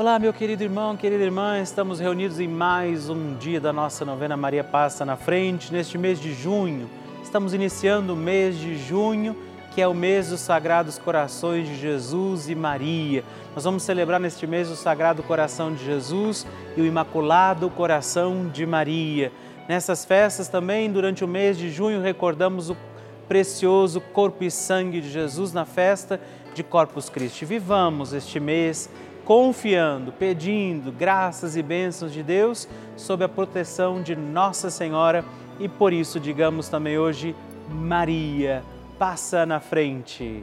Olá, meu querido irmão, querida irmã, estamos reunidos em mais um dia da nossa novena Maria Passa na Frente, neste mês de junho. Estamos iniciando o mês de junho, que é o mês dos Sagrados Corações de Jesus e Maria. Nós vamos celebrar neste mês o Sagrado Coração de Jesus e o Imaculado Coração de Maria. Nessas festas também, durante o mês de junho, recordamos o precioso corpo e sangue de Jesus na festa de Corpus Christi. Vivamos este mês confiando, pedindo graças e bênçãos de Deus sob a proteção de Nossa Senhora e por isso digamos também hoje, Maria, passa na frente.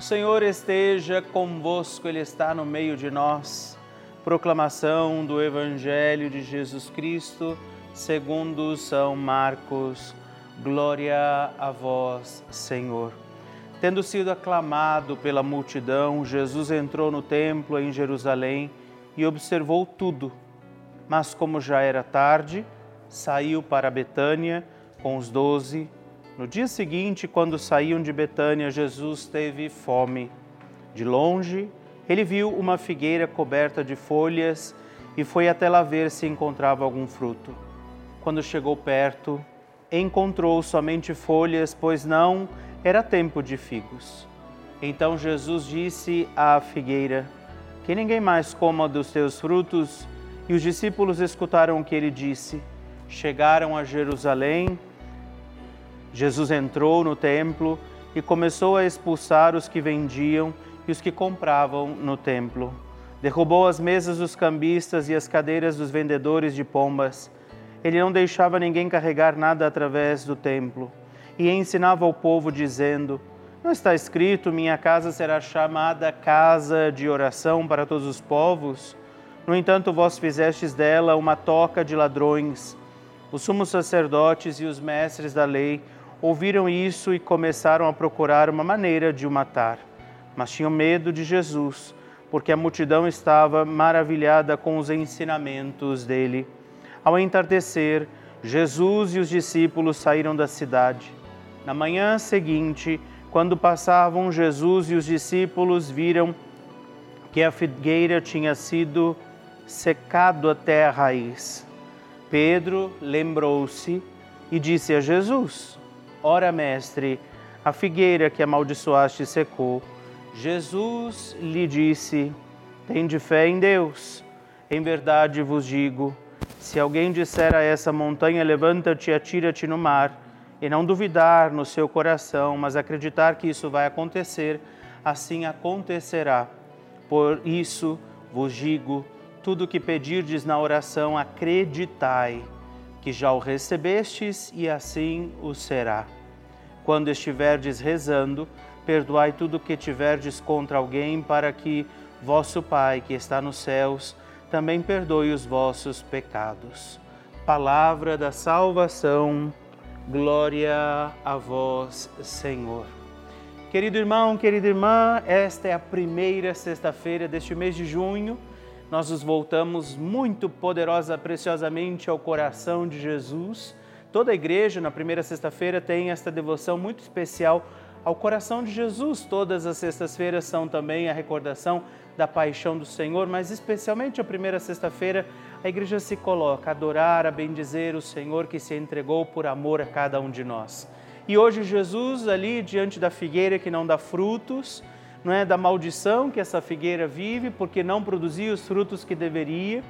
O Senhor esteja convosco, Ele está no meio de nós. Proclamação do Evangelho de Jesus Cristo segundo São Marcos. Glória a vós, Senhor. Tendo sido aclamado pela multidão, Jesus entrou no templo em Jerusalém e observou tudo. Mas, como já era tarde, saiu para Betânia com os doze. No dia seguinte, quando saíam de Betânia, Jesus teve fome. De longe, ele viu uma figueira coberta de folhas e foi até lá ver se encontrava algum fruto. Quando chegou perto, encontrou somente folhas, pois não era tempo de figos. Então Jesus disse à figueira: Que ninguém mais coma dos teus frutos. E os discípulos escutaram o que ele disse. Chegaram a Jerusalém. Jesus entrou no templo e começou a expulsar os que vendiam e os que compravam no templo. Derrubou as mesas dos cambistas e as cadeiras dos vendedores de pombas ele não deixava ninguém carregar nada através do templo e ensinava ao povo, dizendo: Não está escrito: minha casa será chamada casa de oração para todos os povos? No entanto, vós fizestes dela uma toca de ladrões. Os sumos sacerdotes e os mestres da lei ouviram isso e começaram a procurar uma maneira de o matar. Mas tinham medo de Jesus, porque a multidão estava maravilhada com os ensinamentos dele. Ao entardecer, Jesus e os discípulos saíram da cidade. Na manhã seguinte, quando passavam, Jesus e os discípulos viram que a figueira tinha sido secado até a raiz. Pedro lembrou-se e disse a Jesus: Ora, mestre, a figueira que amaldiçoaste secou. Jesus lhe disse: Tende fé em Deus. Em verdade vos digo: se alguém disser a essa montanha, levanta-te e atira-te no mar, e não duvidar no seu coração, mas acreditar que isso vai acontecer, assim acontecerá. Por isso vos digo: tudo o que pedirdes na oração, acreditai que já o recebestes e assim o será. Quando estiverdes rezando, perdoai tudo o que tiverdes contra alguém, para que vosso Pai, que está nos céus, também perdoe os vossos pecados. Palavra da salvação, glória a vós, Senhor. Querido irmão, querida irmã, esta é a primeira sexta-feira deste mês de junho nós nos voltamos muito poderosa, preciosamente ao coração de Jesus. Toda a igreja, na primeira sexta-feira, tem esta devoção muito especial ao coração de Jesus. Todas as sextas-feiras são também a recordação da paixão do Senhor, mas especialmente a primeira sexta-feira, a igreja se coloca a adorar, a bendizer o Senhor que se entregou por amor a cada um de nós. E hoje Jesus ali diante da figueira que não dá frutos, não é, da maldição que essa figueira vive, porque não produzia os frutos que deveria,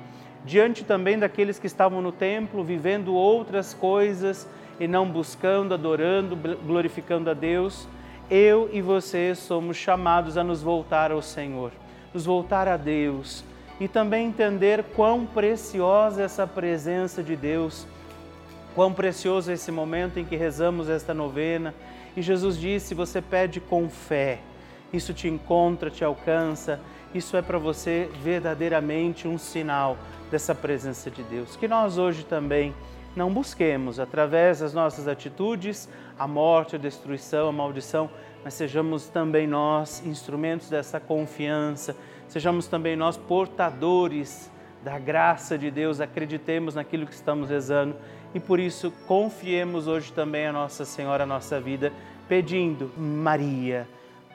diante também daqueles que estavam no templo vivendo outras coisas e não buscando, adorando, glorificando a Deus. Eu e você somos chamados a nos voltar ao Senhor, nos voltar a Deus e também entender quão preciosa essa presença de Deus, quão precioso esse momento em que rezamos esta novena. E Jesus disse: você pede com fé isso te encontra, te alcança, isso é para você verdadeiramente um sinal dessa presença de Deus. Que nós hoje também não busquemos, através das nossas atitudes, a morte, a destruição, a maldição, mas sejamos também nós instrumentos dessa confiança, sejamos também nós portadores da graça de Deus, acreditemos naquilo que estamos rezando. E por isso confiemos hoje também a Nossa Senhora, a nossa vida, pedindo, Maria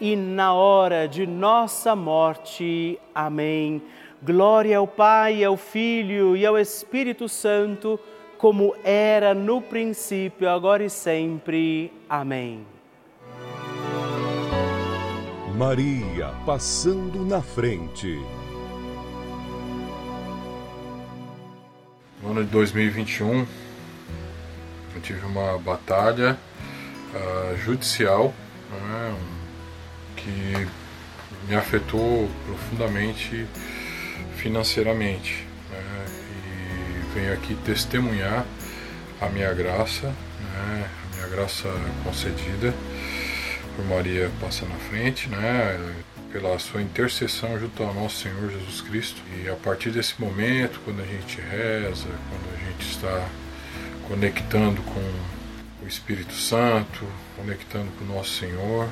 na hora de nossa morte. Amém. Glória ao Pai, ao Filho e ao Espírito Santo, como era no princípio, agora e sempre. Amém. Maria passando na frente. No ano de 2021, eu tive uma batalha uh, judicial né, que me afetou profundamente financeiramente. Né, e venho aqui testemunhar a minha graça, né, a minha graça concedida por Maria passa na frente, né? pela sua intercessão junto ao nosso Senhor Jesus Cristo. E a partir desse momento, quando a gente reza, quando a gente está conectando com o Espírito Santo, conectando com o nosso Senhor,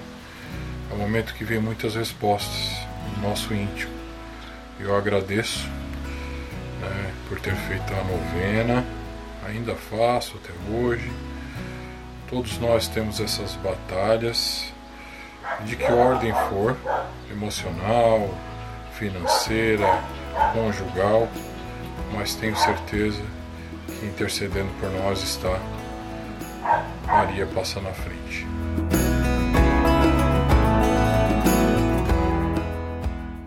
é um momento que vem muitas respostas no nosso íntimo. Eu agradeço né, por ter feito a novena, ainda faço até hoje. Todos nós temos essas batalhas de que ordem for, emocional, financeira, conjugal, mas tenho certeza que intercedendo por nós está Maria passa na frente.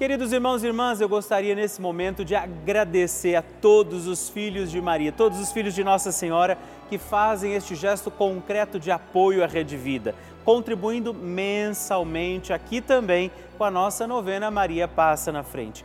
Queridos irmãos e irmãs, eu gostaria nesse momento de agradecer a todos os filhos de Maria, todos os filhos de Nossa Senhora que fazem este gesto concreto de apoio à Rede Vida, contribuindo mensalmente aqui também com a nossa novena Maria Passa na Frente.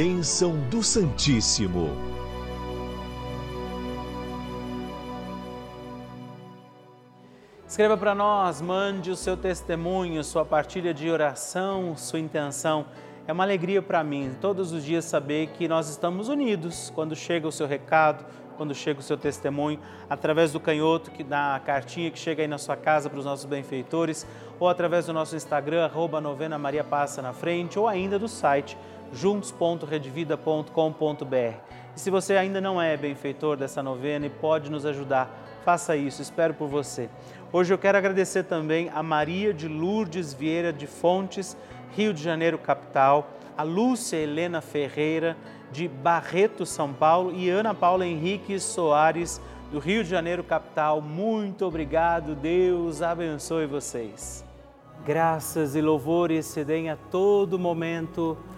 Bênção do Santíssimo. Escreva para nós, mande o seu testemunho, sua partilha de oração, sua intenção. É uma alegria para mim todos os dias saber que nós estamos unidos quando chega o seu recado, quando chega o seu testemunho, através do canhoto, que dá a cartinha que chega aí na sua casa para os nossos benfeitores, ou através do nosso Instagram, arroba novena Maria Passa na Frente, ou ainda do site juntos.redvida.com.br. E se você ainda não é benfeitor dessa novena e pode nos ajudar, faça isso, espero por você. Hoje eu quero agradecer também a Maria de Lourdes Vieira de Fontes, Rio de Janeiro, capital, a Lúcia Helena Ferreira, de Barreto, São Paulo, e Ana Paula Henrique Soares, do Rio de Janeiro, capital. Muito obrigado, Deus abençoe vocês. Graças e louvores se deem a todo momento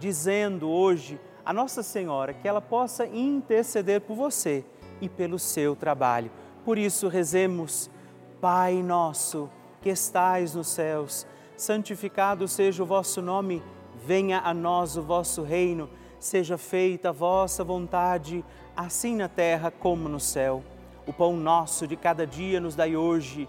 dizendo hoje a Nossa Senhora que ela possa interceder por você e pelo seu trabalho. Por isso, rezemos, Pai nosso que estais nos céus, santificado seja o vosso nome, venha a nós o vosso reino seja feita a vossa vontade, assim na terra como no céu. O pão nosso de cada dia nos dai hoje.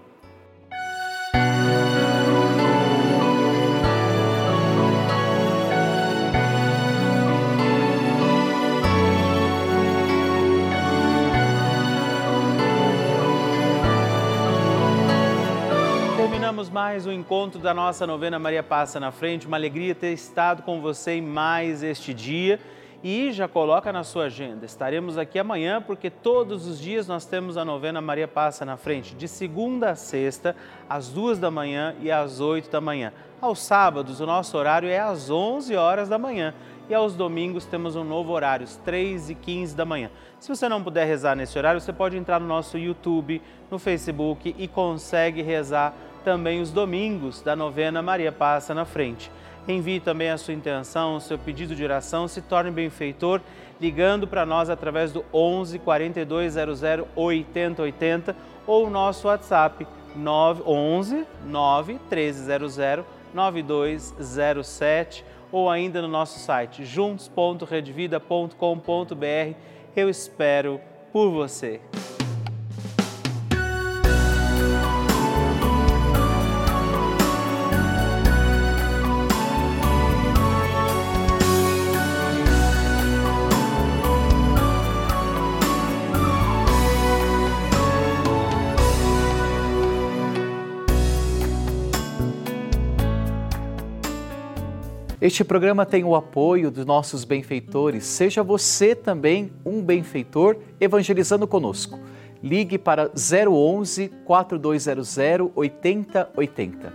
Mais um encontro da nossa novena Maria Passa na Frente. Uma alegria ter estado com você em mais este dia. E já coloca na sua agenda. Estaremos aqui amanhã porque todos os dias nós temos a novena Maria Passa na Frente, de segunda a sexta, às duas da manhã e às oito da manhã. Aos sábados, o nosso horário é às onze horas da manhã e aos domingos temos um novo horário, às 3 e 15 da manhã. Se você não puder rezar nesse horário, você pode entrar no nosso YouTube, no Facebook e consegue rezar também os domingos da novena Maria Passa na Frente. Envie também a sua intenção, o seu pedido de oração, se torne benfeitor ligando para nós através do 11 4200 8080 ou o nosso WhatsApp 911 9 1300 9207 ou ainda no nosso site juntos.redvida.com.br. Eu espero por você. Este programa tem o apoio dos nossos benfeitores. Seja você também um benfeitor evangelizando conosco. Ligue para 011 4200 8080.